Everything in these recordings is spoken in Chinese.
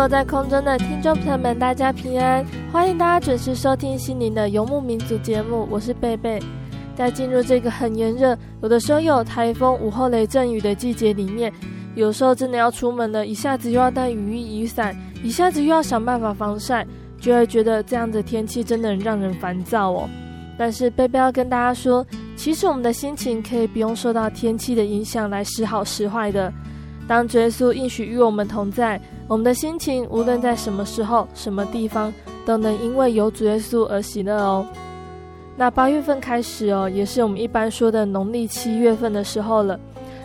坐在空中的听众朋友们，大家平安！欢迎大家准时收听心灵的游牧民族节目，我是贝贝。在进入这个很炎热，有的时候有台风、午后雷阵雨的季节里面，有时候真的要出门了，一下子又要带雨衣、雨伞，一下子又要想办法防晒，就会觉得这样的天气真的很让人烦躁哦。但是贝贝要跟大家说，其实我们的心情可以不用受到天气的影响来时好时坏的。当耶稣应许与我们同在。我们的心情无论在什么时候、什么地方，都能因为有主耶稣而喜乐哦。那八月份开始哦，也是我们一般说的农历七月份的时候了。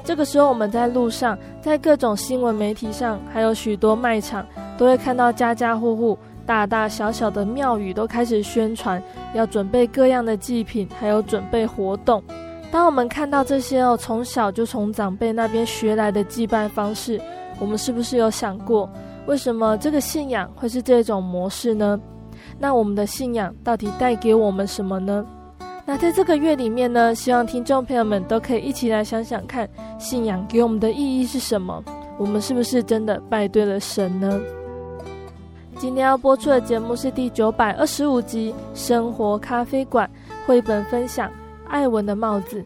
这个时候，我们在路上，在各种新闻媒体上，还有许多卖场，都会看到家家户户、大大小小的庙宇都开始宣传，要准备各样的祭品，还有准备活动。当我们看到这些哦，从小就从长辈那边学来的祭拜方式。我们是不是有想过，为什么这个信仰会是这种模式呢？那我们的信仰到底带给我们什么呢？那在这个月里面呢，希望听众朋友们都可以一起来想想看，信仰给我们的意义是什么？我们是不是真的拜对了神呢？今天要播出的节目是第九百二十五集《生活咖啡馆》绘本分享《艾文的帽子》。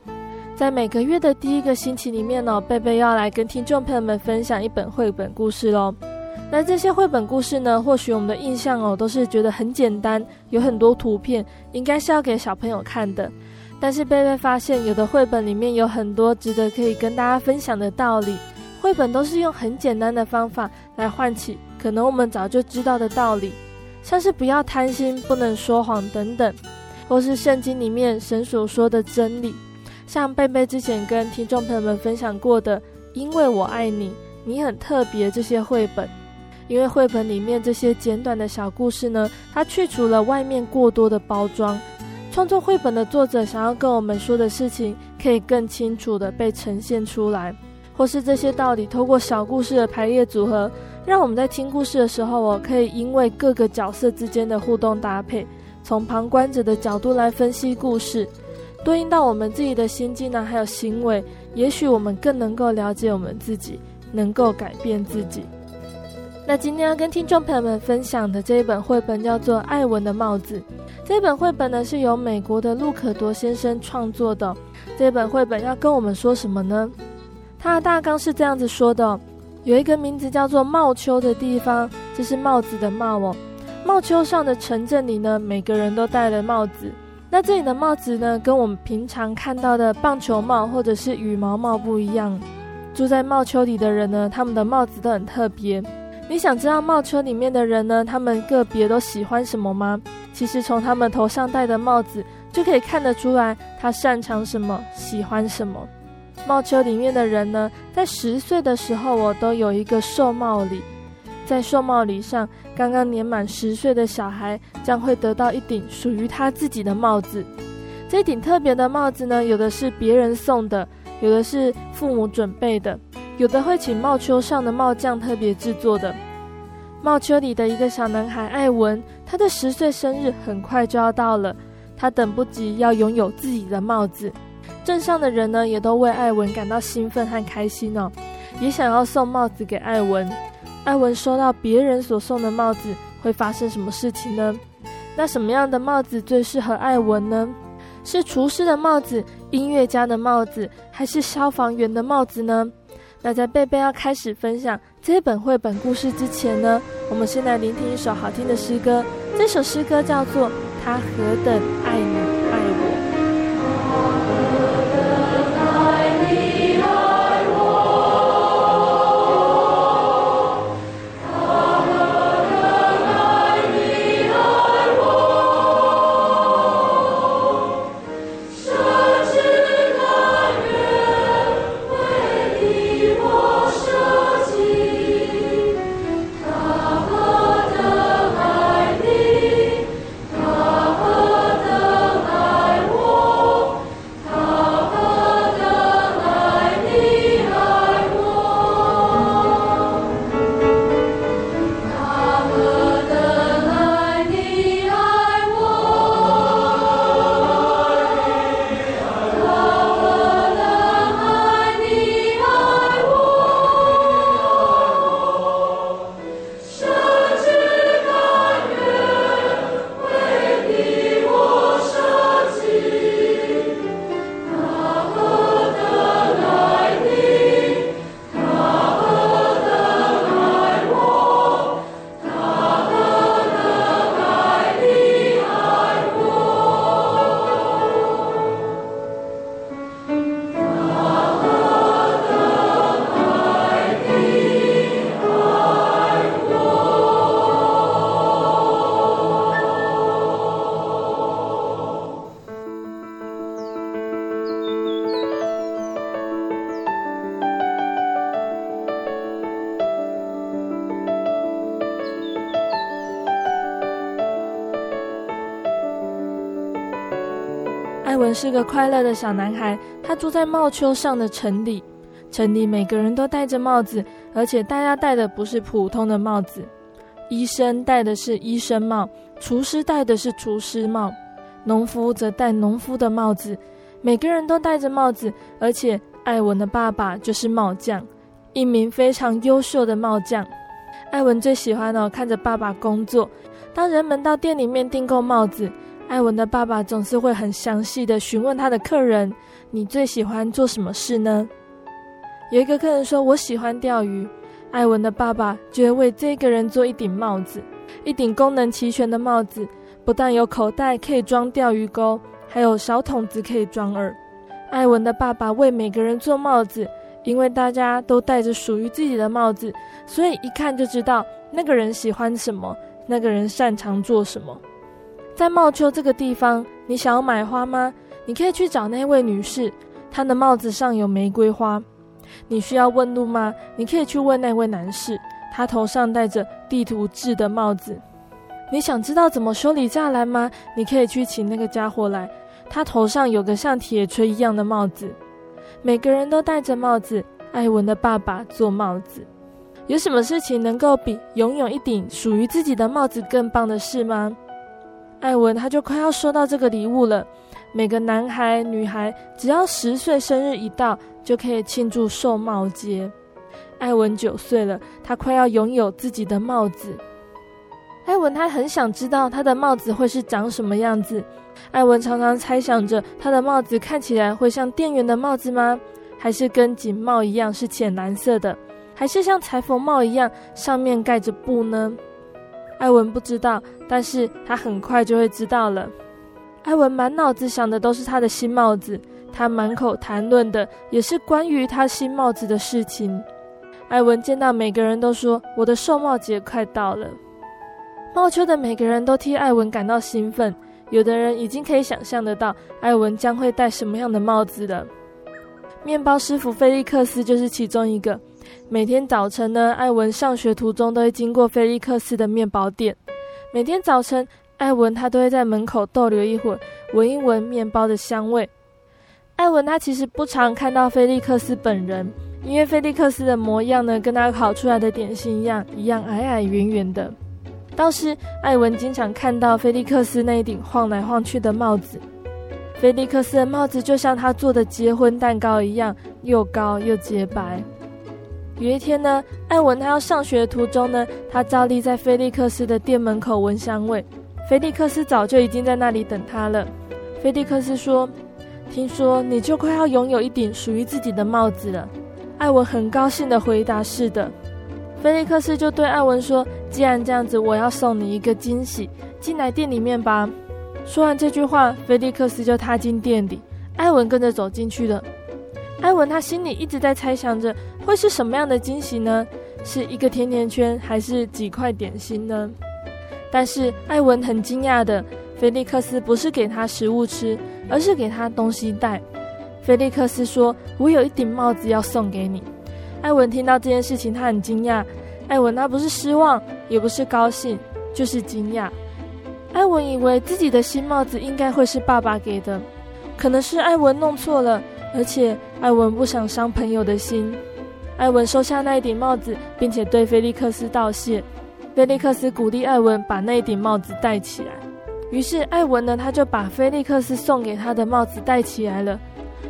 在每个月的第一个星期里面呢，贝贝要来跟听众朋友们分享一本绘本故事喽。那这些绘本故事呢，或许我们的印象哦，都是觉得很简单，有很多图片，应该是要给小朋友看的。但是贝贝发现，有的绘本里面有很多值得可以跟大家分享的道理。绘本都是用很简单的方法来唤起可能我们早就知道的道理，像是不要贪心、不能说谎等等，或是圣经里面神所说的真理。像贝贝之前跟听众朋友们分享过的，因为我爱你，你很特别这些绘本，因为绘本里面这些简短的小故事呢，它去除了外面过多的包装，创作绘本的作者想要跟我们说的事情，可以更清楚地被呈现出来，或是这些道理透过小故事的排列组合，让我们在听故事的时候哦，可以因为各个角色之间的互动搭配，从旁观者的角度来分析故事。对应到我们自己的心境呢，还有行为，也许我们更能够了解我们自己，能够改变自己。那今天要跟听众朋友们分享的这一本绘本叫做《爱文的帽子》。这本绘本呢是由美国的路可多先生创作的。这本绘本要跟我们说什么呢？它的大纲是这样子说的：有一个名字叫做帽丘的地方，这是帽子的帽哦。帽丘上的城镇里呢，每个人都戴了帽子。那这里的帽子呢，跟我们平常看到的棒球帽或者是羽毛帽不一样。住在帽丘里的人呢，他们的帽子都很特别。你想知道帽丘里面的人呢，他们个别都喜欢什么吗？其实从他们头上戴的帽子就可以看得出来，他擅长什么，喜欢什么。帽丘里面的人呢，在十岁的时候，我都有一个授帽礼。在寿帽礼上，刚刚年满十岁的小孩将会得到一顶属于他自己的帽子。这顶特别的帽子呢，有的是别人送的，有的是父母准备的，有的会请帽丘上的帽匠特别制作的。帽丘里的一个小男孩艾文，他的十岁生日很快就要到了，他等不及要拥有自己的帽子。镇上的人呢，也都为艾文感到兴奋和开心哦，也想要送帽子给艾文。艾文收到别人所送的帽子，会发生什么事情呢？那什么样的帽子最适合艾文呢？是厨师的帽子、音乐家的帽子，还是消防员的帽子呢？那在贝贝要开始分享这本绘本故事之前呢，我们先来聆听一首好听的诗歌。这首诗歌叫做《他何等爱你是个快乐的小男孩，他住在帽丘上的城里。城里每个人都戴着帽子，而且大家戴的不是普通的帽子。医生戴的是医生帽，厨师戴的是厨师帽，农夫则戴农夫的帽子。每个人都戴着帽子，而且艾文的爸爸就是帽匠，一名非常优秀的帽匠。艾文最喜欢哦，看着爸爸工作。当人们到店里面订购帽子，艾文的爸爸总是会很详细的询问他的客人：“你最喜欢做什么事呢？”有一个客人说：“我喜欢钓鱼。”艾文的爸爸就会为这个人做一顶帽子，一顶功能齐全的帽子，不但有口袋可以装钓鱼钩，还有小桶子可以装饵。艾文的爸爸为每个人做帽子，因为大家都戴着属于自己的帽子，所以一看就知道那个人喜欢什么，那个人擅长做什么。在茂丘这个地方，你想要买花吗？你可以去找那位女士，她的帽子上有玫瑰花。你需要问路吗？你可以去问那位男士，他头上戴着地图制的帽子。你想知道怎么修理栅栏吗？你可以去请那个家伙来，他头上有个像铁锤一样的帽子。每个人都戴着帽子，艾文的爸爸做帽子。有什么事情能够比拥有一顶属于自己的帽子更棒的事吗？艾文他就快要收到这个礼物了。每个男孩、女孩只要十岁生日一到，就可以庆祝寿帽节。艾文九岁了，他快要拥有自己的帽子。艾文他很想知道他的帽子会是长什么样子。艾文常常猜想着他的帽子看起来会像店员的帽子吗？还是跟警帽一样是浅蓝色的？还是像裁缝帽一样上面盖着布呢？艾文不知道，但是他很快就会知道了。艾文满脑子想的都是他的新帽子，他满口谈论的也是关于他新帽子的事情。艾文见到每个人都说：“我的寿帽节快到了。”帽丘的每个人都替艾文感到兴奋，有的人已经可以想象得到艾文将会戴什么样的帽子了。面包师傅菲利克斯就是其中一个。每天早晨呢，艾文上学途中都会经过菲利克斯的面包店。每天早晨，艾文他都会在门口逗留一会儿，闻一闻面包的香味。艾文他其实不常看到菲利克斯本人，因为菲利克斯的模样呢，跟他烤出来的点心一样，一样矮矮圆圆的。倒是艾文经常看到菲利克斯那一顶晃来晃去的帽子。菲利克斯的帽子就像他做的结婚蛋糕一样，又高又洁白。有一天呢，艾文他要上学的途中呢，他照例在菲利克斯的店门口闻香味。菲利克斯早就已经在那里等他了。菲利克斯说。听说你就快要拥有一顶属于自己的帽子了，艾文很高兴地回答：“是的。”菲利克斯就对艾文说：“既然这样子，我要送你一个惊喜，进来店里面吧。”说完这句话，菲利克斯就踏进店里，艾文跟着走进去了。艾文他心里一直在猜想着，会是什么样的惊喜呢？是一个甜甜圈，还是几块点心呢？但是艾文很惊讶的，菲利克斯不是给他食物吃。而是给他东西戴。菲利克斯说：“我有一顶帽子要送给你。”艾文听到这件事情，他很惊讶。艾文他不是失望，也不是高兴，就是惊讶。艾文以为自己的新帽子应该会是爸爸给的，可能是艾文弄错了，而且艾文不想伤朋友的心。艾文收下那一顶帽子，并且对菲利克斯道谢。菲利克斯鼓励艾文把那一顶帽子戴起来。于是艾文呢，他就把菲利克斯送给他的帽子戴起来了。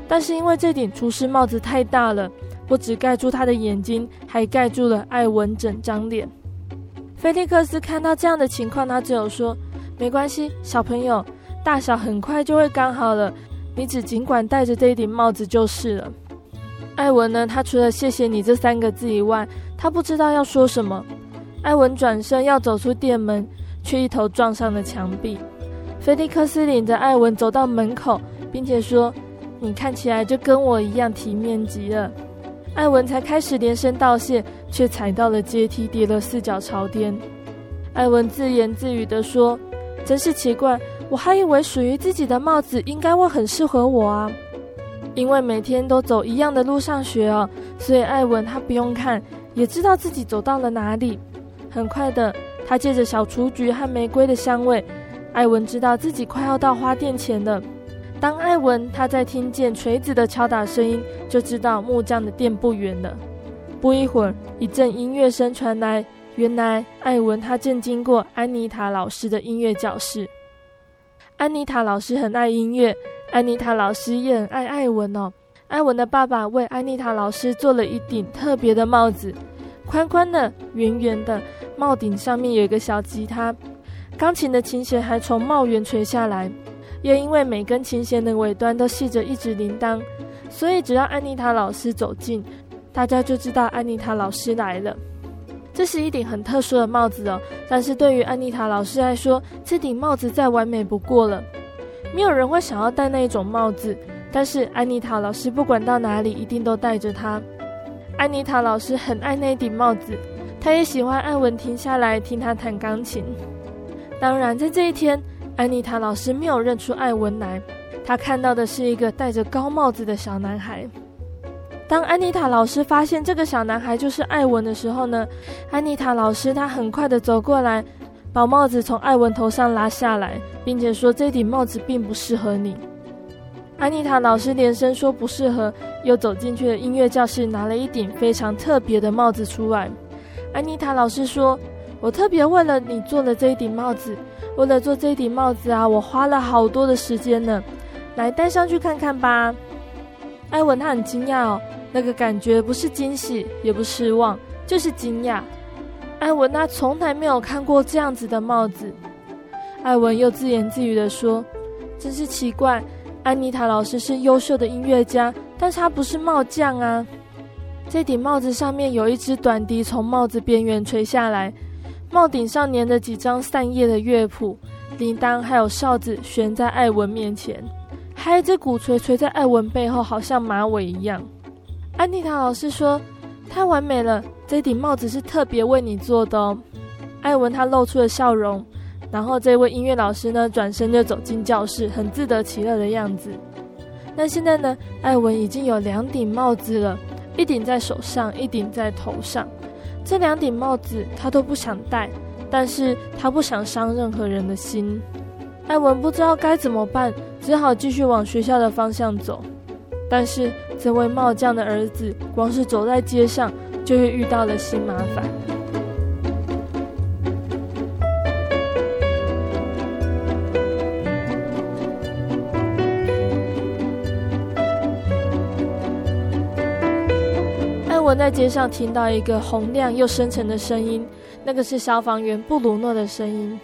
但是因为这顶厨师帽子太大了，不只盖住他的眼睛，还盖住了艾文整张脸。菲利克斯看到这样的情况，他只有说：“没关系，小朋友，大小很快就会刚好了，你只尽管戴着这一顶帽子就是了。”艾文呢，他除了谢谢你这三个字以外，他不知道要说什么。艾文转身要走出店门。却一头撞上了墙壁。菲利克斯领着艾文走到门口，并且说：“你看起来就跟我一样体面极了。”艾文才开始连声道谢，却踩到了阶梯，跌了四脚朝天。艾文自言自语地说：“真是奇怪，我还以为属于自己的帽子应该会很适合我啊。因为每天都走一样的路上学哦，所以艾文他不用看，也知道自己走到了哪里。很快的。”他借着小雏菊和玫瑰的香味，艾文知道自己快要到花店前了。当艾文他在听见锤子的敲打声音，就知道木匠的店不远了。不一会儿，一阵音乐声传来，原来艾文他正经过安妮塔老师的音乐教室。安妮塔老师很爱音乐，安妮塔老师也很爱艾文哦。艾文的爸爸为安妮塔老师做了一顶特别的帽子。宽宽的、圆圆的帽顶上面有一个小吉他，钢琴的琴弦还从帽檐垂下来。又因为每根琴弦的尾端都系着一只铃铛，所以只要安妮塔老师走近，大家就知道安妮塔老师来了。这是一顶很特殊的帽子哦，但是对于安妮塔老师来说，这顶帽子再完美不过了。没有人会想要戴那一种帽子，但是安妮塔老师不管到哪里，一定都戴着它。安妮塔老师很爱那顶帽子，她也喜欢艾文停下来听她弹钢琴。当然，在这一天，安妮塔老师没有认出艾文来，她看到的是一个戴着高帽子的小男孩。当安妮塔老师发现这个小男孩就是艾文的时候呢，安妮塔老师她很快的走过来，把帽子从艾文头上拉下来，并且说：“这顶帽子并不适合你。”安妮塔老师连声说不适合，又走进去了音乐教室，拿了一顶非常特别的帽子出来。安妮塔老师说：“我特别为了你做了这一顶帽子，为了做这一顶帽子啊，我花了好多的时间呢。来戴上去看看吧。”艾文他很惊讶哦，那个感觉不是惊喜，也不失望，就是惊讶。艾文他从来没有看过这样子的帽子。艾文又自言自语地说：“真是奇怪。”安妮塔老师是优秀的音乐家，但是她不是帽匠啊。这顶帽子上面有一支短笛从帽子边缘垂下来，帽顶上粘着几张散叶的乐谱，铃铛还有哨子悬在艾文面前，还有一只鼓槌垂在艾文背后，好像马尾一样。安妮塔老师说：“太完美了，这顶帽子是特别为你做的哦。”艾文他露出了笑容。然后这位音乐老师呢，转身就走进教室，很自得其乐的样子。那现在呢，艾文已经有两顶帽子了，一顶在手上，一顶在头上。这两顶帽子他都不想戴，但是他不想伤任何人的心。艾文不知道该怎么办，只好继续往学校的方向走。但是这位帽匠的儿子，光是走在街上，就会遇到了新麻烦。艾文在街上听到一个洪亮又深沉的声音，那个是消防员布鲁诺的声音。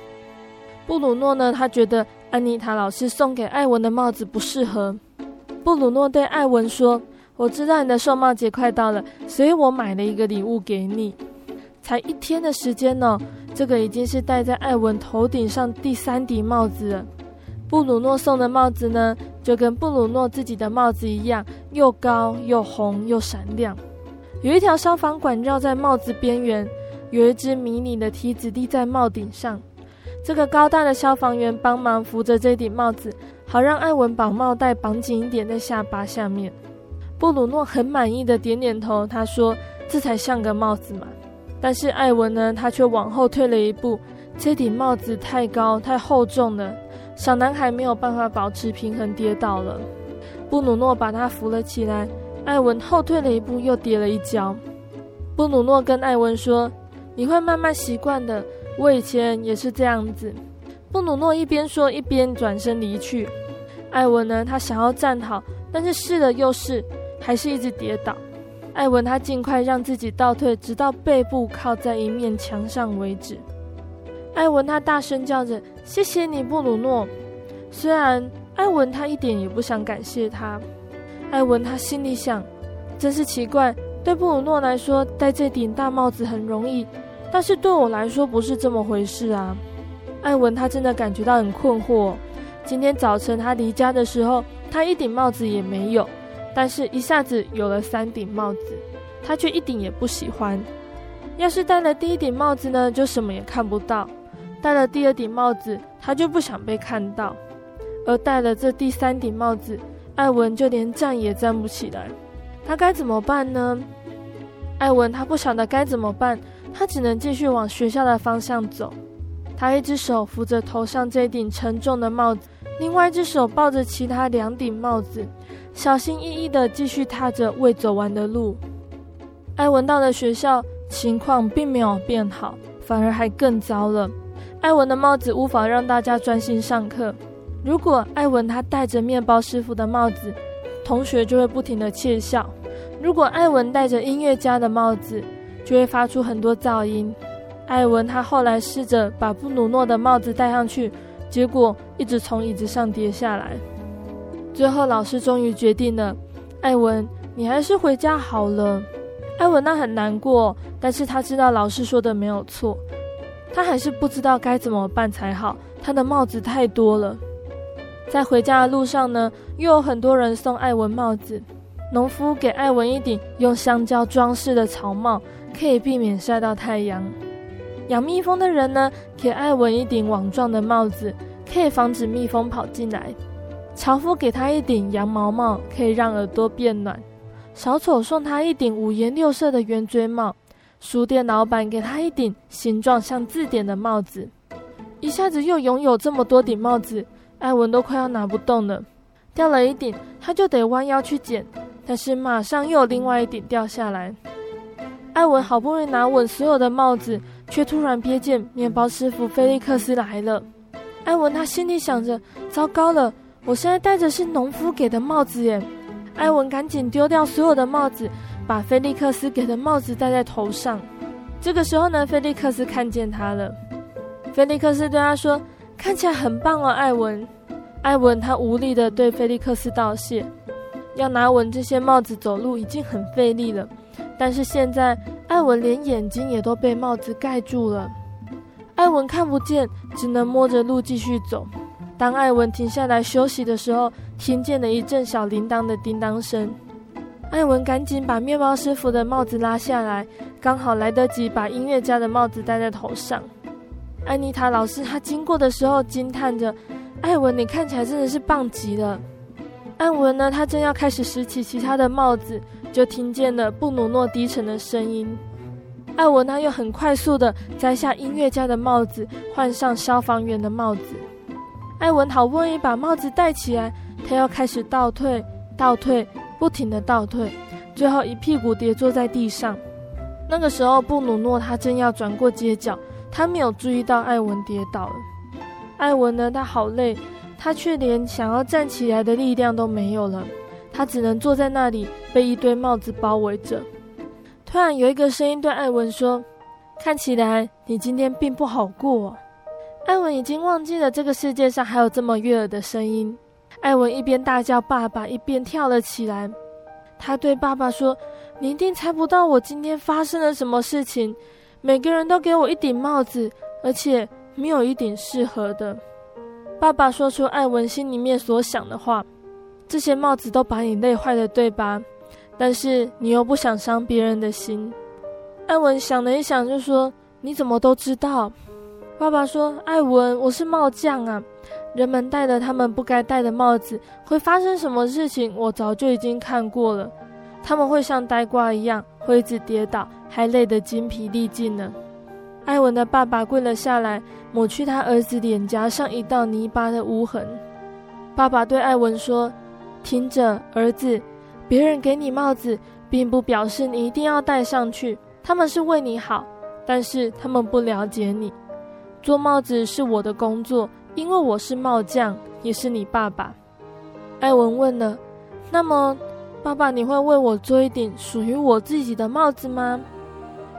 布鲁诺呢，他觉得安妮塔老师送给艾文的帽子不适合。布鲁诺对艾文说：“我知道你的寿帽节快到了，所以我买了一个礼物给你。才一天的时间呢，这个已经是戴在艾文头顶上第三顶帽子了。布鲁诺送的帽子呢，就跟布鲁诺自己的帽子一样，又高又红又闪亮，有一条消防管绕在帽子边缘，有一只迷你的梯子立在帽顶上。这个高大的消防员帮忙扶着这顶帽子。”好让艾文把帽带绑紧一点在下巴下面。布鲁诺很满意的点点头，他说：“这才像个帽子嘛。”但是艾文呢，他却往后退了一步。这顶帽子太高太厚重了，小男孩没有办法保持平衡，跌倒了。布鲁诺把他扶了起来。艾文后退了一步，又跌了一跤。布鲁诺跟艾文说：“你会慢慢习惯的，我以前也是这样子。”布鲁诺一边说一边转身离去。艾文呢？他想要站好，但是试了又试，还是一直跌倒。艾文他尽快让自己倒退，直到背部靠在一面墙上为止。艾文他大声叫着：“谢谢你，布鲁诺。”虽然艾文他一点也不想感谢他。艾文他心里想：真是奇怪，对布鲁诺来说戴这顶大帽子很容易，但是对我来说不是这么回事啊。艾文他真的感觉到很困惑。今天早晨他离家的时候，他一顶帽子也没有，但是一下子有了三顶帽子，他却一顶也不喜欢。要是戴了第一顶帽子呢，就什么也看不到；戴了第二顶帽子，他就不想被看到；而戴了这第三顶帽子，艾文就连站也站不起来。他该怎么办呢？艾文他不晓得该怎么办，他只能继续往学校的方向走。他一只手扶着头上这顶沉重的帽子。另外一只手抱着其他两顶帽子，小心翼翼地继续踏着未走完的路。艾文到了学校，情况并没有变好，反而还更糟了。艾文的帽子无法让大家专心上课。如果艾文他戴着面包师傅的帽子，同学就会不停地窃笑；如果艾文戴着音乐家的帽子，就会发出很多噪音。艾文他后来试着把布鲁诺的帽子戴上去。结果一直从椅子上跌下来，最后老师终于决定了，艾文，你还是回家好了。艾文那很难过，但是他知道老师说的没有错，他还是不知道该怎么办才好。他的帽子太多了，在回家的路上呢，又有很多人送艾文帽子。农夫给艾文一顶用香蕉装饰的草帽，可以避免晒到太阳。养蜜蜂的人呢，给艾文一顶网状的帽子，可以防止蜜蜂跑进来。樵夫给他一顶羊毛帽，可以让耳朵变暖。小丑送他一顶五颜六色的圆锥帽。书店老板给他一顶形状像字典的帽子。一下子又拥有这么多顶帽子，艾文都快要拿不动了。掉了一顶，他就得弯腰去捡，但是马上又有另外一顶掉下来。艾文好不容易拿稳所有的帽子。却突然瞥见面包师傅菲利克斯来了。艾文他心里想着：糟糕了，我现在戴着是农夫给的帽子耶！艾文赶紧丢掉所有的帽子，把菲利克斯给的帽子戴在头上。这个时候呢，菲利克斯看见他了。菲利克斯对他说：“看起来很棒哦，艾文。”艾文他无力地对菲利克斯道谢。要拿稳这些帽子走路已经很费力了，但是现在。艾文连眼睛也都被帽子盖住了，艾文看不见，只能摸着路继续走。当艾文停下来休息的时候，听见了一阵小铃铛的叮当声。艾文赶紧把面包师傅的帽子拉下来，刚好来得及把音乐家的帽子戴在头上。安妮塔老师她经过的时候惊叹着：“艾文，你看起来真的是棒极了。”艾文呢，他正要开始拾起其他的帽子。就听见了布鲁诺低沉的声音。艾文他又很快速地摘下音乐家的帽子，换上消防员的帽子。艾文好不容易把帽子戴起来，他要开始倒退，倒退。不停地倒退，最后一屁股跌坐在地上。那个时候，布鲁诺他正要转过街角，他没有注意到艾文跌倒了。艾文呢，他好累，他却连想要站起来的力量都没有了，他只能坐在那里，被一堆帽子包围着。突然有一个声音对艾文说：“看起来你今天并不好过。”艾文已经忘记了这个世界上还有这么悦耳的声音。艾文一边大叫“爸爸”，一边跳了起来。他对爸爸说：“你一定猜不到我今天发生了什么事情。每个人都给我一顶帽子，而且没有一顶适合的。”爸爸说出艾文心里面所想的话：“这些帽子都把你累坏了，对吧？但是你又不想伤别人的心。”艾文想了一想，就说：“你怎么都知道？”爸爸说：“艾文，我是帽匠啊。人们戴了他们不该戴的帽子，会发生什么事情？我早就已经看过了。他们会像呆瓜一样，会一直跌倒，还累得筋疲力尽呢。”艾文的爸爸跪了下来，抹去他儿子脸颊上一道泥巴的污痕。爸爸对艾文说：“听着，儿子，别人给你帽子，并不表示你一定要戴上去。他们是为你好，但是他们不了解你。”做帽子是我的工作，因为我是帽匠，也是你爸爸。艾文问了：“那么，爸爸，你会为我做一顶属于我自己的帽子吗？”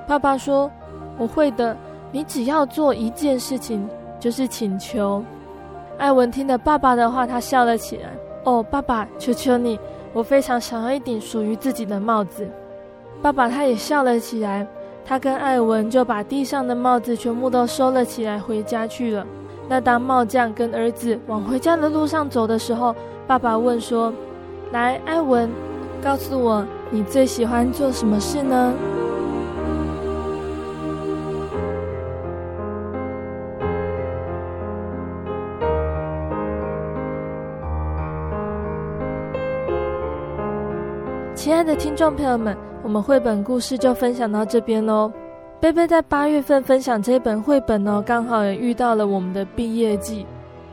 爸爸说：“我会的，你只要做一件事情，就是请求。”艾文听了爸爸的话，他笑了起来：“哦，爸爸，求求你，我非常想要一顶属于自己的帽子。”爸爸他也笑了起来。他跟艾文就把地上的帽子全部都收了起来，回家去了。那当帽匠跟儿子往回家的路上走的时候，爸爸问说：“来，艾文，告诉我你最喜欢做什么事呢？”亲爱的听众朋友们，我们绘本故事就分享到这边喽。贝贝在八月份分享这本绘本呢，刚好也遇到了我们的毕业季。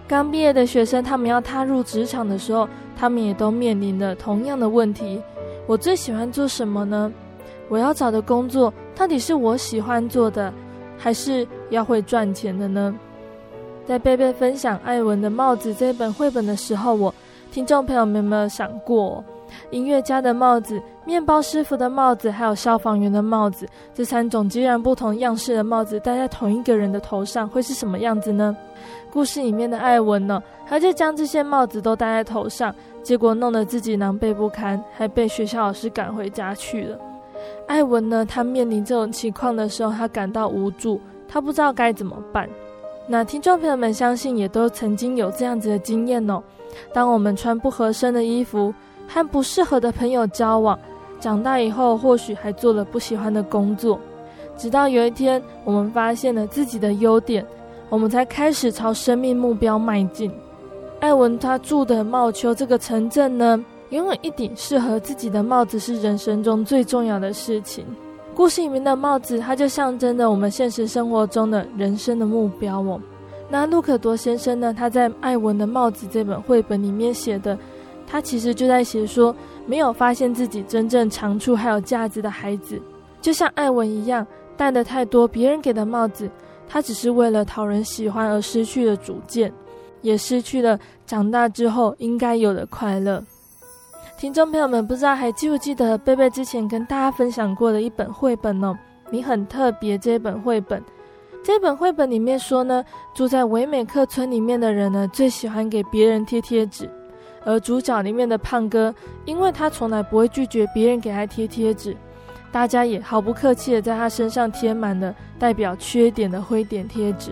刚毕业的学生，他们要踏入职场的时候，他们也都面临了同样的问题：我最喜欢做什么呢？我要找的工作到底是我喜欢做的，还是要会赚钱的呢？在贝贝分享艾文的帽子这本绘本的时候，我听众朋友们有没有想过？音乐家的帽子、面包师傅的帽子，还有消防员的帽子，这三种截然不同样式的帽子戴在同一个人的头上，会是什么样子呢？故事里面的艾文呢，他就将这些帽子都戴在头上，结果弄得自己狼狈不堪，还被学校老师赶回家去了。艾文呢，他面临这种情况的时候，他感到无助，他不知道该怎么办。那听众朋友们，相信也都曾经有这样子的经验哦。当我们穿不合身的衣服，和不适合的朋友交往，长大以后或许还做了不喜欢的工作，直到有一天我们发现了自己的优点，我们才开始朝生命目标迈进。艾文他住的茂丘这个城镇呢，拥有一顶适合自己的帽子是人生中最重要的事情。故事里面的帽子，它就象征着我们现实生活中的人生的目标哦。那路可多先生呢，他在《艾文的帽子》这本绘本里面写的。他其实就在写说，没有发现自己真正长处还有价值的孩子，就像艾文一样，戴的太多别人给的帽子，他只是为了讨人喜欢而失去了主见，也失去了长大之后应该有的快乐。听众朋友们，不知道还记不记得贝贝之前跟大家分享过的一本绘本呢？你很特别这本绘本，这本绘本里面说呢，住在唯美克村里面的人呢，最喜欢给别人贴贴纸。而主角里面的胖哥，因为他从来不会拒绝别人给他贴贴纸，大家也毫不客气的在他身上贴满了代表缺点的灰点贴纸。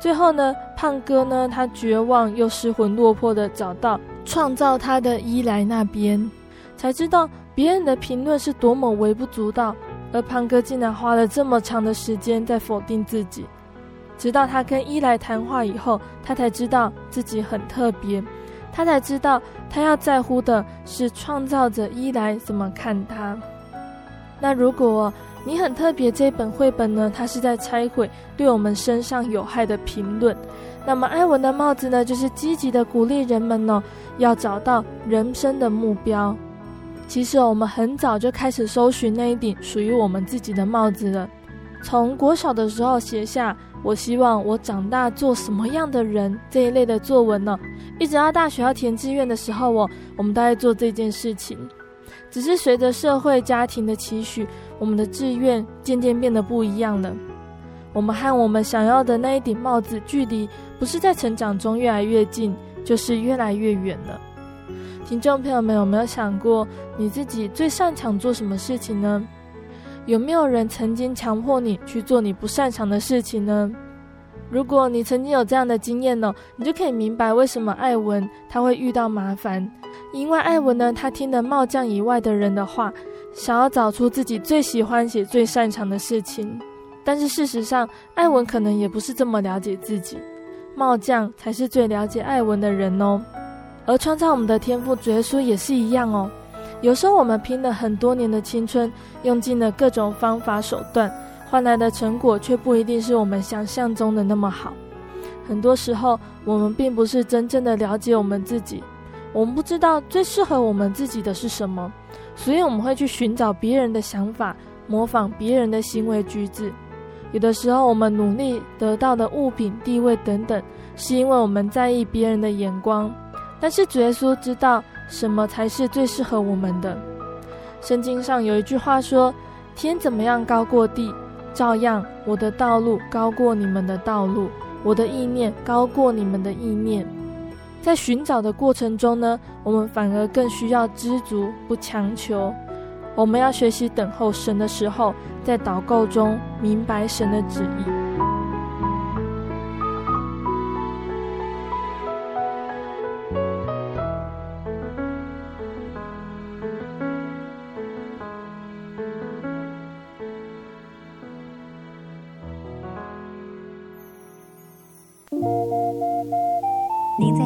最后呢，胖哥呢，他绝望又失魂落魄的找到创造他的伊莱那边，才知道别人的评论是多么微不足道，而胖哥竟然花了这么长的时间在否定自己。直到他跟伊莱谈话以后，他才知道自己很特别。他才知道，他要在乎的是创造者伊莱怎么看他。那如果你很特别，这本绘本呢，它是在拆毁对我们身上有害的评论。那么艾文的帽子呢，就是积极的鼓励人们呢，要找到人生的目标。其实我们很早就开始搜寻那一顶属于我们自己的帽子了。从国小的时候写下“我希望我长大做什么样的人”这一类的作文呢，一直到大学要填志愿的时候，我我们都在做这件事情。只是随着社会家庭的期许，我们的志愿渐渐变得不一样了。我们和我们想要的那一顶帽子距离，不是在成长中越来越近，就是越来越远了。听众朋友们有没有想过，你自己最擅长做什么事情呢？有没有人曾经强迫你去做你不擅长的事情呢？如果你曾经有这样的经验呢，你就可以明白为什么艾文他会遇到麻烦。因为艾文呢，他听了帽匠以外的人的话，想要找出自己最喜欢且最擅长的事情。但是事实上，艾文可能也不是这么了解自己，帽匠才是最了解艾文的人哦。而创造我们的天赋主耶稣也是一样哦。有时候我们拼了很多年的青春，用尽了各种方法手段，换来的成果却不一定是我们想象中的那么好。很多时候，我们并不是真正的了解我们自己，我们不知道最适合我们自己的是什么，所以我们会去寻找别人的想法，模仿别人的行为举止。有的时候，我们努力得到的物品、地位等等，是因为我们在意别人的眼光。但是主耶稣知道什么才是最适合我们的。圣经上有一句话说：“天怎么样高过地，照样我的道路高过你们的道路，我的意念高过你们的意念。”在寻找的过程中呢，我们反而更需要知足，不强求。我们要学习等候神的时候，在祷告中明白神的旨意。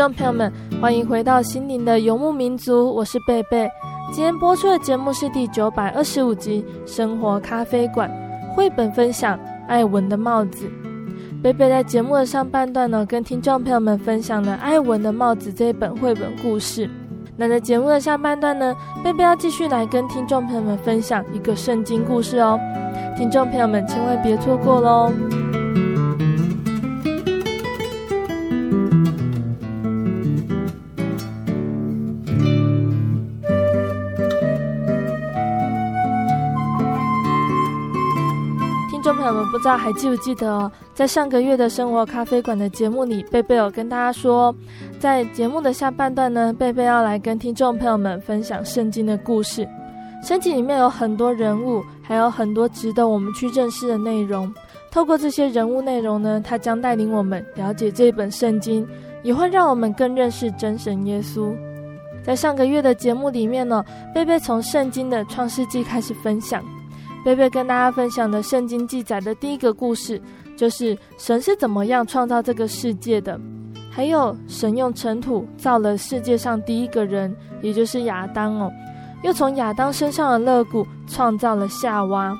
众朋友们，欢迎回到心灵的游牧民族，我是贝贝。今天播出的节目是第九百二十五集《生活咖啡馆》绘本分享《艾文的帽子》。贝贝在节目的上半段呢，跟听众朋友们分享了《艾文的帽子》这一本绘本故事。那在节目的下半段呢，贝贝要继续来跟听众朋友们分享一个圣经故事哦。听众朋友们千万别错过喽！不知道还记不记得，在上个月的生活咖啡馆的节目里，贝贝有跟大家说，在节目的下半段呢，贝贝要来跟听众朋友们分享圣经的故事。圣经里面有很多人物，还有很多值得我们去认识的内容。透过这些人物内容呢，他将带领我们了解这本圣经，也会让我们更认识真神耶稣。在上个月的节目里面呢，贝贝从圣经的创世纪开始分享。贝贝跟大家分享的圣经记载的第一个故事，就是神是怎么样创造这个世界的，还有神用尘土造了世界上第一个人，也就是亚当哦，又从亚当身上的肋骨创造了夏娃。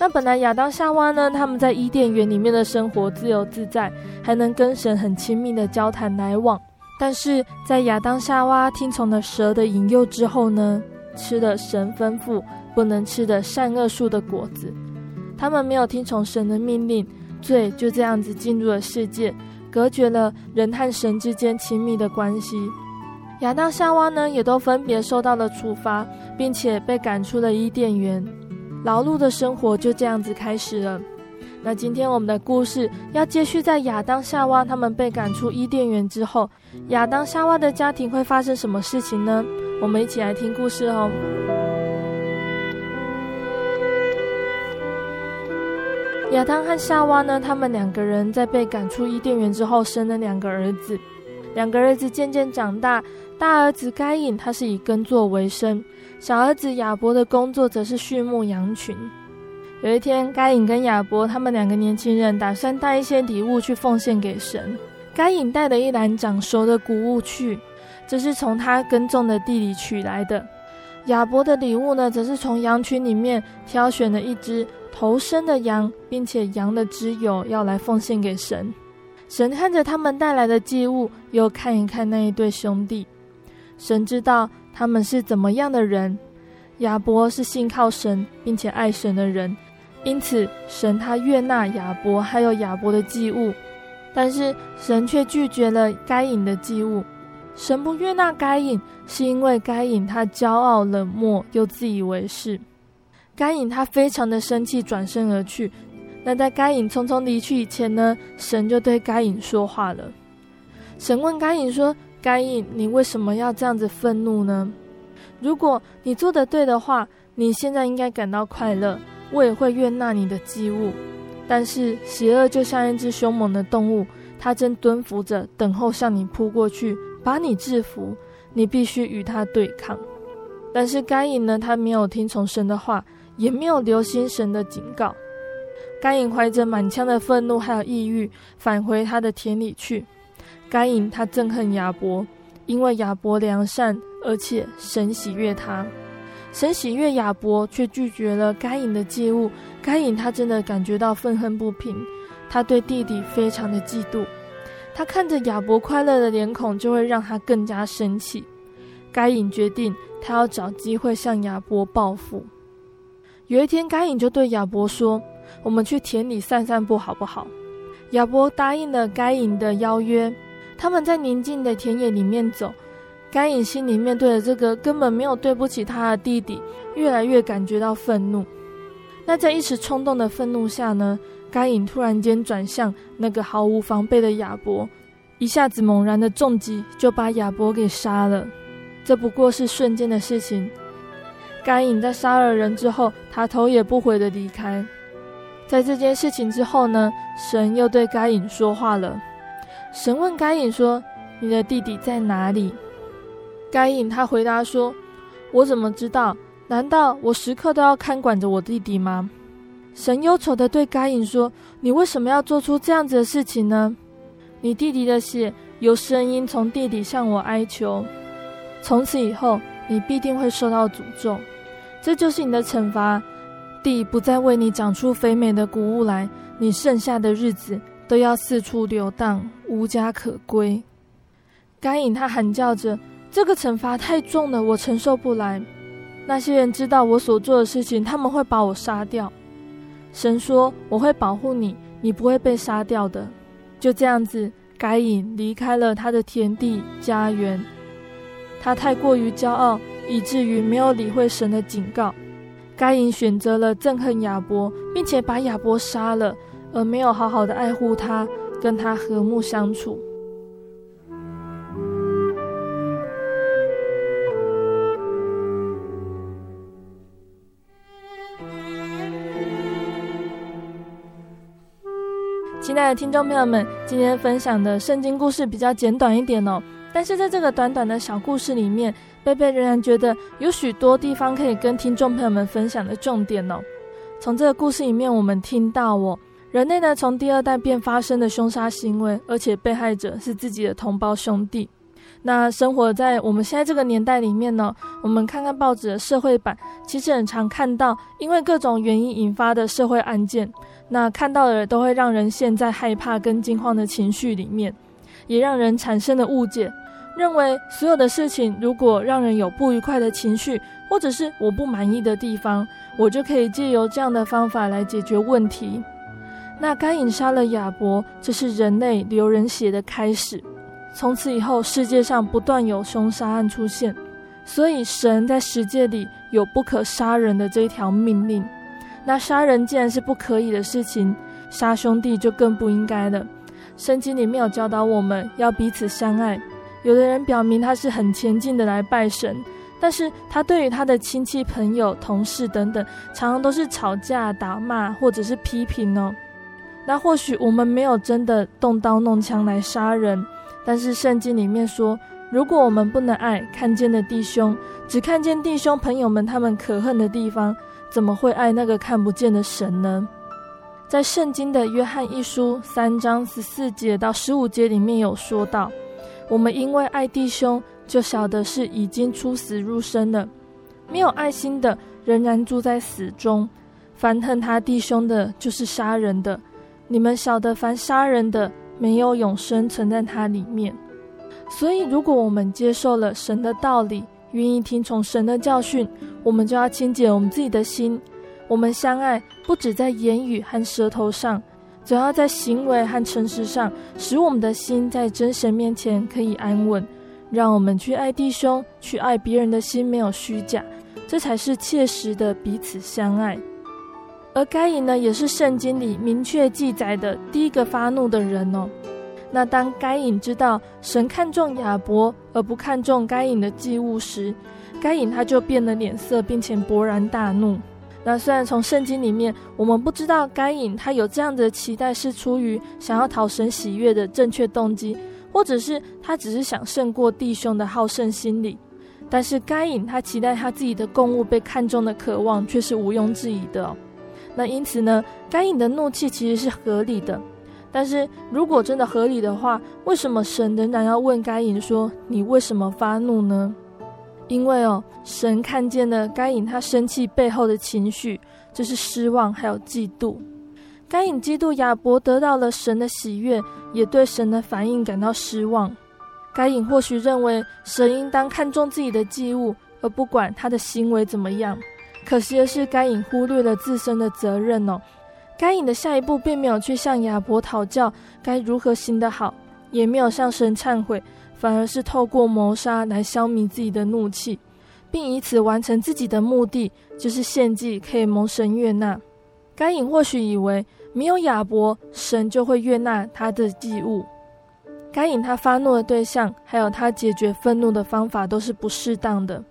那本来亚当夏娃呢，他们在伊甸园里面的生活自由自在，还能跟神很亲密的交谈来往。但是在亚当夏娃听从了蛇的引诱之后呢，吃了神吩咐不能吃的善恶树的果子，他们没有听从神的命令，罪就这样子进入了世界，隔绝了人和神之间亲密的关系。亚当夏娃呢，也都分别受到了处罚，并且被赶出了伊甸园，劳碌的生活就这样子开始了。那今天我们的故事要继续在亚当夏娃他们被赶出伊甸园之后，亚当夏娃的家庭会发生什么事情呢？我们一起来听故事哦。亚当和夏娃呢，他们两个人在被赶出伊甸园之后，生了两个儿子。两个儿子渐渐长大，大儿子该隐他是以耕作为生，小儿子亚伯的工作则是畜牧羊群。有一天，该隐跟亚伯他们两个年轻人打算带一些礼物去奉献给神。该隐带了一篮长熟的谷物去，这是从他耕种的地里取来的。亚伯的礼物呢，则是从羊群里面挑选了一只头生的羊，并且羊的脂友要来奉献给神。神看着他们带来的祭物，又看一看那一对兄弟，神知道他们是怎么样的人。亚伯是信靠神并且爱神的人。因此，神他悦纳亚伯还有亚伯的祭物，但是神却拒绝了该隐的祭物。神不悦纳该隐，是因为该隐他骄傲冷漠又自以为是。该隐他非常的生气，转身而去。那在该隐匆匆离去以前呢，神就对该隐说话了。神问该隐说：“该隐，你为什么要这样子愤怒呢？如果你做的对的话，你现在应该感到快乐。”我也会悦纳你的祭物，但是邪恶就像一只凶猛的动物，它正蹲伏着，等候向你扑过去，把你制服。你必须与它对抗。但是该隐呢？他没有听从神的话，也没有留心神的警告。该隐怀着满腔的愤怒还有抑郁，返回他的田里去。该隐他憎恨亚伯，因为亚伯良善，而且神喜悦他。神喜悦亚伯，却拒绝了该隐的祭物。该隐他真的感觉到愤恨不平，他对弟弟非常的嫉妒。他看着亚伯快乐的脸孔，就会让他更加生气。该隐决定，他要找机会向亚伯报复。有一天，该隐就对亚伯说：“我们去田里散散步，好不好？”亚伯答应了该隐的邀约。他们在宁静的田野里面走。该隐心里面对着这个根本没有对不起他的弟弟，越来越感觉到愤怒。那在一时冲动的愤怒下呢，该隐突然间转向那个毫无防备的亚伯，一下子猛然的重击就把亚伯给杀了。这不过是瞬间的事情。该隐在杀了人之后，他头也不回的离开。在这件事情之后呢，神又对该隐说话了。神问该隐说：“你的弟弟在哪里？”该隐他回答说：“我怎么知道？难道我时刻都要看管着我弟弟吗？”神忧愁地对该隐说：“你为什么要做出这样子的事情呢？你弟弟的血有声音从地底向我哀求，从此以后你必定会受到诅咒，这就是你的惩罚。地不再为你长出肥美的谷物来，你剩下的日子都要四处流荡，无家可归。”该隐他喊叫着。这个惩罚太重了，我承受不来。那些人知道我所做的事情，他们会把我杀掉。神说：“我会保护你，你不会被杀掉的。”就这样子，该隐离开了他的田地家园。他太过于骄傲，以至于没有理会神的警告。该隐选择了憎恨亚伯，并且把亚伯杀了，而没有好好的爱护他，跟他和睦相处。亲爱的听众朋友们，今天分享的圣经故事比较简短一点哦，但是在这个短短的小故事里面，贝贝仍然觉得有许多地方可以跟听众朋友们分享的重点哦。从这个故事里面，我们听到哦，人类呢从第二代便发生的凶杀行为，而且被害者是自己的同胞兄弟。那生活在我们现在这个年代里面呢，我们看看报纸的社会版，其实很常看到因为各种原因引发的社会案件。那看到的都会让人陷在害怕跟惊慌的情绪里面，也让人产生了误解，认为所有的事情如果让人有不愉快的情绪，或者是我不满意的地方，我就可以借由这样的方法来解决问题。那该隐杀了亚伯，这是人类流人血的开始。从此以后，世界上不断有凶杀案出现，所以神在十诫里有不可杀人的这一条命令。那杀人既然是不可以的事情，杀兄弟就更不应该了。圣经里面有教导我们要彼此相爱。有的人表明他是很虔敬的来拜神，但是他对于他的亲戚、朋友、同事等等，常常都是吵架、打骂或者是批评哦。那或许我们没有真的动刀弄枪来杀人。但是圣经里面说，如果我们不能爱看见的弟兄，只看见弟兄朋友们他们可恨的地方，怎么会爱那个看不见的神呢？在圣经的约翰一书三章十四节到十五节里面有说到，我们因为爱弟兄，就晓得是已经出死入生了。没有爱心的，仍然住在死中。凡恨他弟兄的，就是杀人的。你们晓得，凡杀人的，没有永生存在他里面，所以如果我们接受了神的道理，愿意听从神的教训，我们就要清洁我们自己的心。我们相爱不止在言语和舌头上，总要在行为和诚实上，使我们的心在真神面前可以安稳。让我们去爱弟兄，去爱别人的心没有虚假，这才是切实的彼此相爱。而该隐呢，也是圣经里明确记载的第一个发怒的人哦。那当该隐知道神看重亚伯而不看重该隐的祭物时，该隐他就变了脸色，并且勃然大怒。那虽然从圣经里面我们不知道该隐他有这样的期待是出于想要讨神喜悦的正确动机，或者是他只是想胜过弟兄的好胜心理，但是该隐他期待他自己的供物被看中的渴望却是毋庸置疑的哦。那因此呢，该隐的怒气其实是合理的。但是如果真的合理的话，为什么神仍然要问该隐说：“你为什么发怒呢？”因为哦，神看见了该隐他生气背后的情绪，就是失望还有嫉妒。该隐嫉妒亚伯得到了神的喜悦，也对神的反应感到失望。该隐或许认为神应当看重自己的祭物，而不管他的行为怎么样。可惜的是，该隐忽略了自身的责任哦。该隐的下一步并没有去向亚伯讨教该如何行得好，也没有向神忏悔，反而是透过谋杀来消弭自己的怒气，并以此完成自己的目的，就是献祭可以蒙神悦纳。该隐或许以为没有亚伯，神就会悦纳他的祭物。该隐他发怒的对象，还有他解决愤怒的方法，都是不适当的。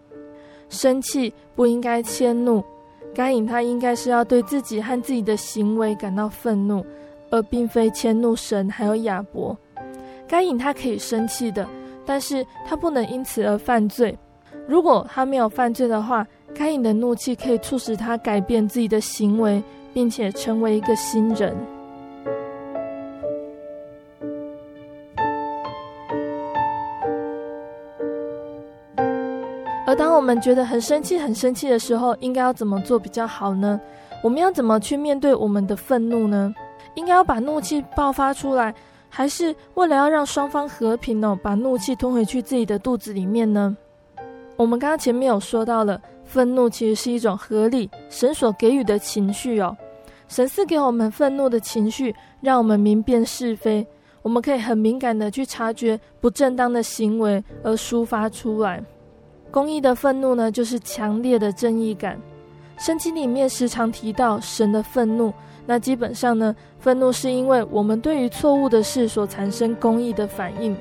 生气不应该迁怒，该隐他应该是要对自己和自己的行为感到愤怒，而并非迁怒神还有亚伯。该隐他可以生气的，但是他不能因此而犯罪。如果他没有犯罪的话，该隐的怒气可以促使他改变自己的行为，并且成为一个新人。而当我们觉得很生气、很生气的时候，应该要怎么做比较好呢？我们要怎么去面对我们的愤怒呢？应该要把怒气爆发出来，还是为了要让双方和平哦，把怒气吞回去自己的肚子里面呢？我们刚刚前面有说到了，愤怒其实是一种合理、神所给予的情绪哦。神赐给我们愤怒的情绪，让我们明辨是非，我们可以很敏感的去察觉不正当的行为，而抒发出来。公义的愤怒呢，就是强烈的正义感。圣经里面时常提到神的愤怒，那基本上呢，愤怒是因为我们对于错误的事所产生公义的反应。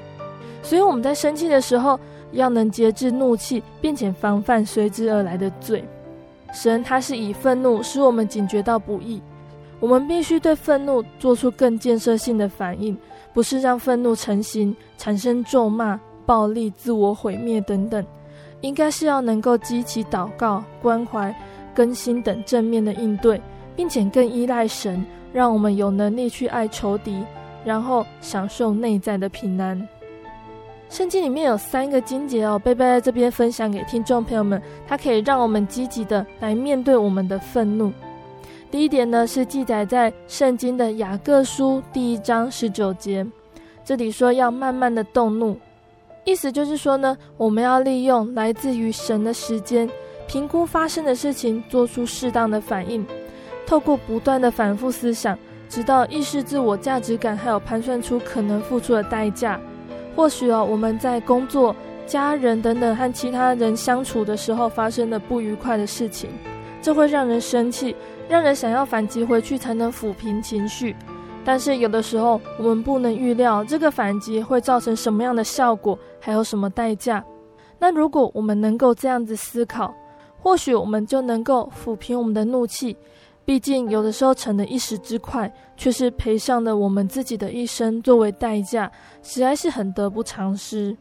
所以我们在生气的时候，要能节制怒气，并且防范随之而来的罪。神他是以愤怒使我们警觉到不义，我们必须对愤怒做出更建设性的反应，不是让愤怒成型，产生咒骂、暴力、自我毁灭等等。应该是要能够激起祷告、关怀、更新等正面的应对，并且更依赖神，让我们有能力去爱仇敌，然后享受内在的平安。圣经里面有三个经节哦，贝贝在这边分享给听众朋友们，它可以让我们积极的来面对我们的愤怒。第一点呢，是记载在圣经的雅各书第一章十九节，这里说要慢慢的动怒，意思就是说呢，我们要利用来自于神的时间，评估发生的事情，做出适当的反应，透过不断的反复思想，直到意识自我价值感，还有盘算出可能付出的代价。或许哦，我们在工作、家人等等和其他人相处的时候发生的不愉快的事情，这会让人生气，让人想要反击回去才能抚平情绪。但是有的时候我们不能预料这个反击会造成什么样的效果，还有什么代价。那如果我们能够这样子思考，或许我们就能够抚平我们的怒气。毕竟，有的时候逞的一时之快，却是赔上了我们自己的一生作为代价，实在是很得不偿失。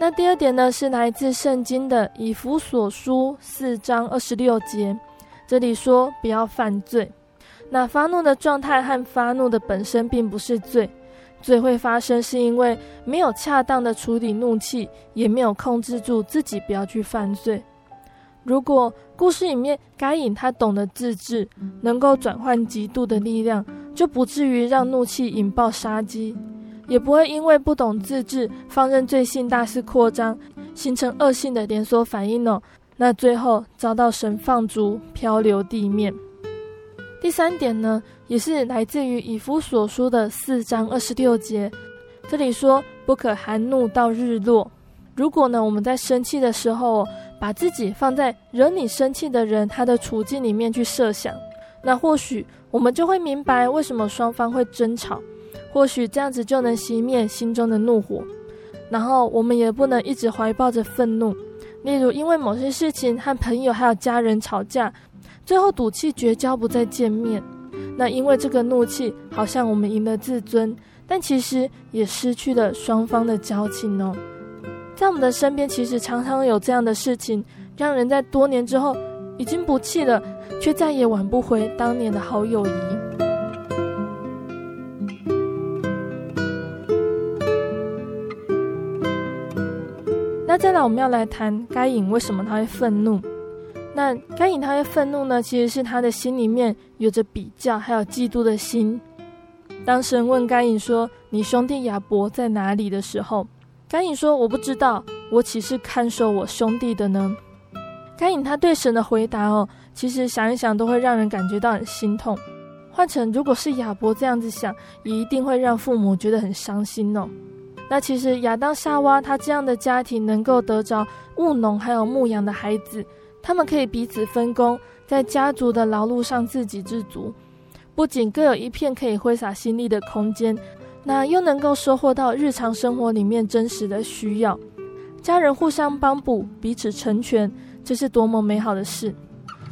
那第二点呢，是来自圣经的以弗所书四章二十六节，这里说不要犯罪。那发怒的状态和发怒的本身并不是罪，罪会发生是因为没有恰当的处理怒气，也没有控制住自己不要去犯罪。如果故事里面该隐他懂得自制，能够转换极度的力量，就不至于让怒气引爆杀机，也不会因为不懂自制，放任罪性大肆扩张，形成恶性的连锁反应哦。那最后遭到神放逐，漂流地面。第三点呢，也是来自于以弗所书的四章二十六节，这里说不可含怒到日落。如果呢，我们在生气的时候，把自己放在惹你生气的人他的处境里面去设想，那或许我们就会明白为什么双方会争吵，或许这样子就能熄灭心中的怒火。然后我们也不能一直怀抱着愤怒，例如因为某些事情和朋友还有家人吵架，最后赌气绝交不再见面。那因为这个怒气好像我们赢了自尊，但其实也失去了双方的交情哦。在我们的身边，其实常常有这样的事情，让人在多年之后已经不气了，却再也挽不回当年的好友谊。那再来，我们要来谈该隐为什么他会愤怒？那该隐他会愤怒呢？其实是他的心里面有着比较，还有嫉妒的心。当神问该隐说：“你兄弟亚伯在哪里？”的时候，该隐说：“我不知道，我岂是看守我兄弟的呢？”该隐他对神的回答哦，其实想一想都会让人感觉到很心痛。换成如果是亚伯这样子想，也一定会让父母觉得很伤心哦。那其实亚当夏娃他这样的家庭能够得着务农还有牧羊的孩子，他们可以彼此分工，在家族的劳碌上自给自足，不仅各有一片可以挥洒心力的空间。那又能够收获到日常生活里面真实的需要，家人互相帮补，彼此成全，这是多么美好的事！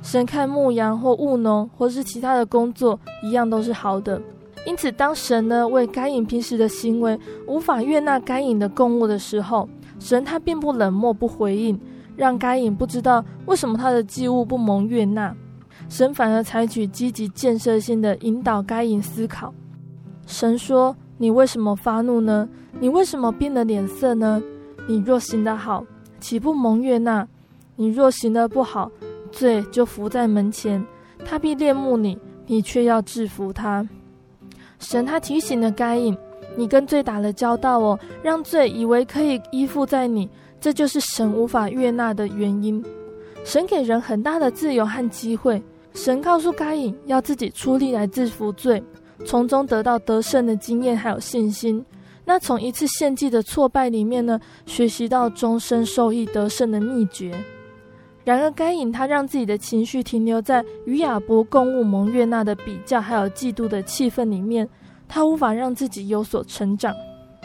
神看牧羊或务农，或是其他的工作，一样都是好的。因此，当神呢为该隐平时的行为无法悦纳该隐的供物的时候，神他并不冷漠不回应，让该隐不知道为什么他的祭物不蒙悦纳。神反而采取积极建设性的引导该隐思考。神说。你为什么发怒呢？你为什么变了脸色呢？你若行得好，岂不蒙悦纳？你若行得不好，罪就伏在门前，他必恋慕你，你却要制服他。神他提醒了该隐，你跟罪打了交道哦，让罪以为可以依附在你，这就是神无法悦纳的原因。神给人很大的自由和机会，神告诉该隐要自己出力来制服罪。从中得到得胜的经验，还有信心。那从一次献祭的挫败里面呢，学习到终身受益得胜的秘诀。然而，该隐他让自己的情绪停留在与亚伯共舞蒙悦纳的比较，还有嫉妒的气氛里面，他无法让自己有所成长。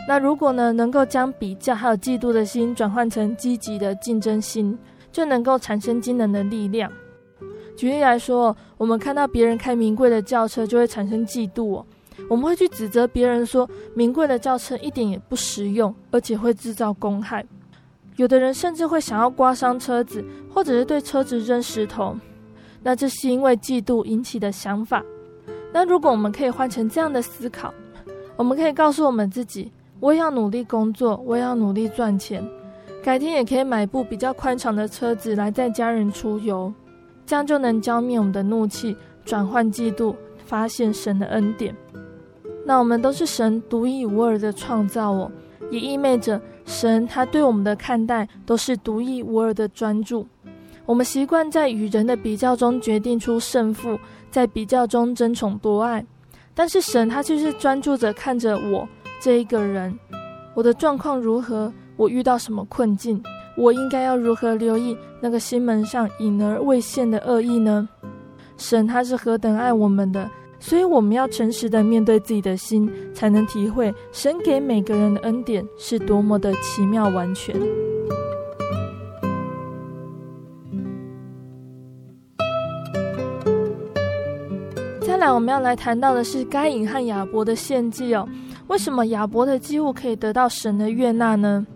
那如果呢，能够将比较还有嫉妒的心转换成积极的竞争心，就能够产生惊人的力量。举例来说，我们看到别人开名贵的轿车，就会产生嫉妒。我们会去指责别人说，名贵的轿车一点也不实用，而且会制造公害。有的人甚至会想要刮伤车子，或者是对车子扔石头。那这是因为嫉妒引起的想法。那如果我们可以换成这样的思考，我们可以告诉我们自己：我也要努力工作，我也要努力赚钱，改天也可以买部比较宽敞的车子来载家人出游，这样就能浇灭我们的怒气，转换嫉妒，发现神的恩典。那我们都是神独一无二的创造哦，也意味着神他对我们的看待都是独一无二的专注。我们习惯在与人的比较中决定出胜负，在比较中争宠夺爱，但是神他就是专注着看着我这一个人，我的状况如何，我遇到什么困境，我应该要如何留意那个心门上隐而未现的恶意呢？神他是何等爱我们的。所以我们要诚实的面对自己的心，才能体会神给每个人的恩典是多么的奇妙完全。再来，我们要来谈到的是该隐和亚伯的献祭哦。为什么亚伯的祭物可以得到神的悦纳呢？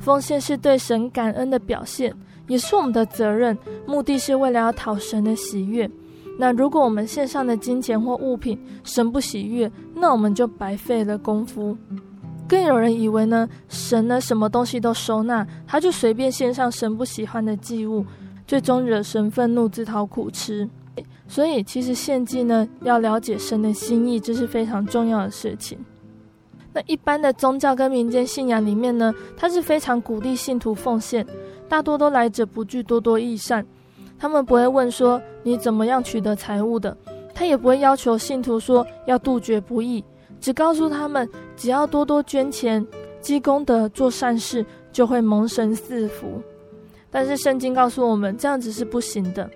奉献是对神感恩的表现，也是我们的责任，目的是为了要讨神的喜悦。那如果我们献上的金钱或物品神不喜悦，那我们就白费了功夫。更有人以为呢，神呢什么东西都收纳，他就随便献上神不喜欢的祭物，最终惹神愤怒，自讨苦吃。所以其实献祭呢，要了解神的心意，这是非常重要的事情。那一般的宗教跟民间信仰里面呢，他是非常鼓励信徒奉献，大多都来者不拒，多多益善。他们不会问说你怎么样取得财物的，他也不会要求信徒说要杜绝不义，只告诉他们只要多多捐钱、积功德、做善事，就会蒙神赐福。但是圣经告诉我们，这样子是不行的。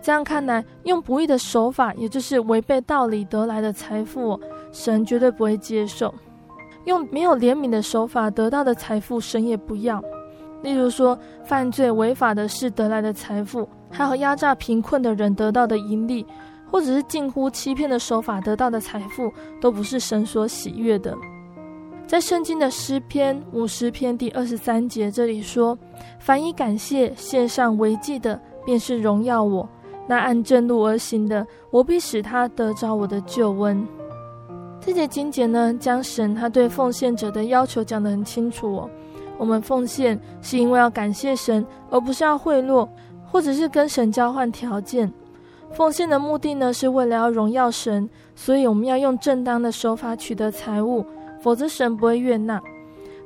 这样看来，用不义的手法，也就是违背道理得来的财富，神绝对不会接受；用没有怜悯的手法得到的财富，神也不要。例如说，犯罪违法的事得来的财富。还有压榨贫困的人得到的盈利，或者是近乎欺骗的手法得到的财富，都不是神所喜悦的。在圣经的诗篇五十篇第二十三节这里说：“凡以感谢献上为祭的，便是荣耀我；那按正路而行的，我必使他得着我的救恩。”这节经节呢，将神他对奉献者的要求讲得很清楚哦。我们奉献是因为要感谢神，而不是要贿赂。或者是跟神交换条件，奉献的目的呢，是为了要荣耀神，所以我们要用正当的手法取得财物，否则神不会悦纳。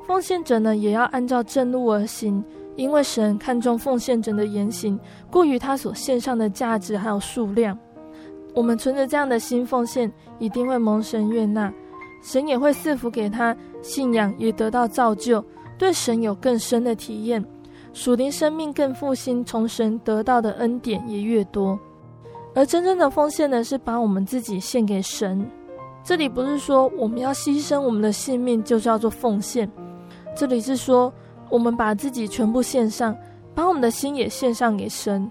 奉献者呢，也要按照正路而行，因为神看重奉献者的言行，过于他所献上的价值还有数量。我们存着这样的心奉献，一定会蒙神悦纳，神也会赐福给他，信仰也得到造就，对神有更深的体验。属灵生命更复兴，从神得到的恩典也越多。而真正的奉献呢，是把我们自己献给神。这里不是说我们要牺牲我们的性命就叫做奉献，这里是说我们把自己全部献上，把我们的心也献上给神。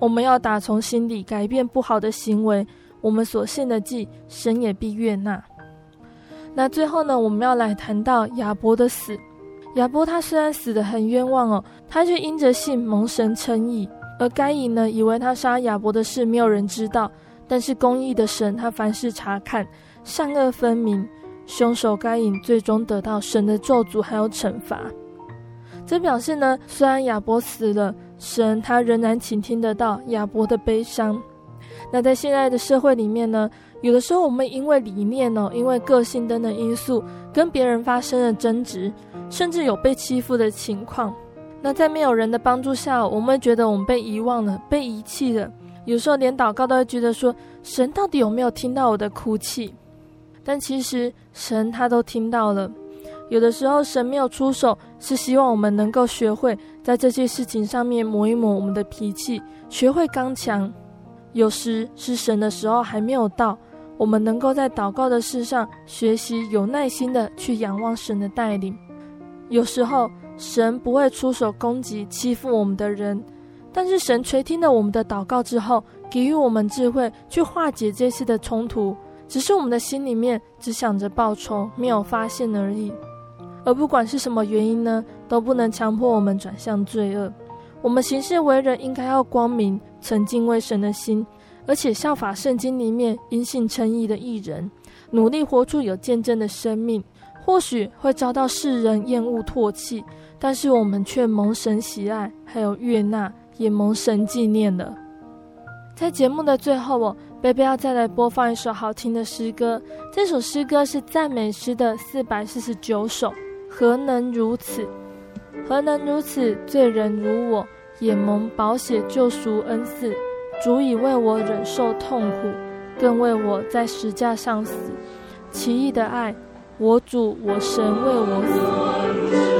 我们要打从心里改变不好的行为，我们所献的祭，神也必悦纳。那最后呢，我们要来谈到亚伯的死。亚伯他虽然死得很冤枉哦，他却因着信蒙神称义；而该隐呢，以为他杀亚伯的事没有人知道，但是公义的神他凡事查看，善恶分明，凶手该隐最终得到神的咒诅还有惩罚。这表示呢，虽然亚伯死了，神他仍然倾听得到亚伯的悲伤。那在现在的社会里面呢，有的时候我们因为理念哦，因为个性等等因素，跟别人发生了争执。甚至有被欺负的情况，那在没有人的帮助下，我们会觉得我们被遗忘了、被遗弃了。有时候连祷告都会觉得说：神到底有没有听到我的哭泣？但其实神他都听到了。有的时候神没有出手，是希望我们能够学会在这些事情上面磨一磨我们的脾气，学会刚强。有时是神的时候还没有到，我们能够在祷告的事上学习有耐心的去仰望神的带领。有时候神不会出手攻击欺负我们的人，但是神垂听了我们的祷告之后，给予我们智慧去化解这次的冲突。只是我们的心里面只想着报仇，没有发现而已。而不管是什么原因呢，都不能强迫我们转向罪恶。我们行事为人应该要光明，存敬畏神的心，而且效法圣经里面因信称义的义人，努力活出有见证的生命。或许会遭到世人厌恶唾弃，但是我们却蒙神喜爱，还有悦纳，也蒙神纪念了。在节目的最后，我贝贝要再来播放一首好听的诗歌。这首诗歌是赞美诗的四百四十九首。何能如此？何能如此？罪人如我，也蒙宝血救赎恩赐，足以为我忍受痛苦，更为我在石架上死。奇异的爱，我主我神为我死。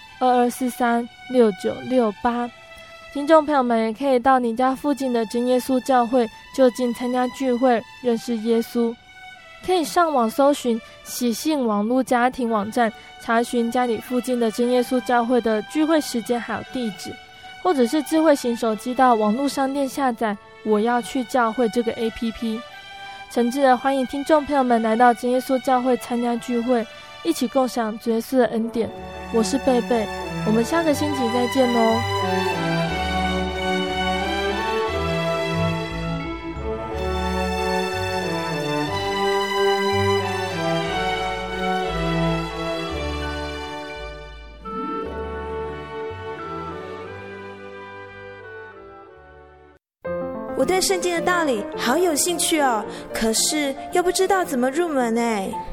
二二四三六九六八，听众朋友们也可以到你家附近的真耶稣教会就近参加聚会，认识耶稣。可以上网搜寻喜信网络家庭网站，查询家里附近的真耶稣教会的聚会时间还有地址，或者是智慧型手机到网络商店下载“我要去教会”这个 APP。诚挚的欢迎听众朋友们来到真耶稣教会参加聚会。一起共享主耶稣的恩典，我是贝贝我们下个星期再见哦我对圣经的道理好有兴趣哦可是又不知道怎么入门呢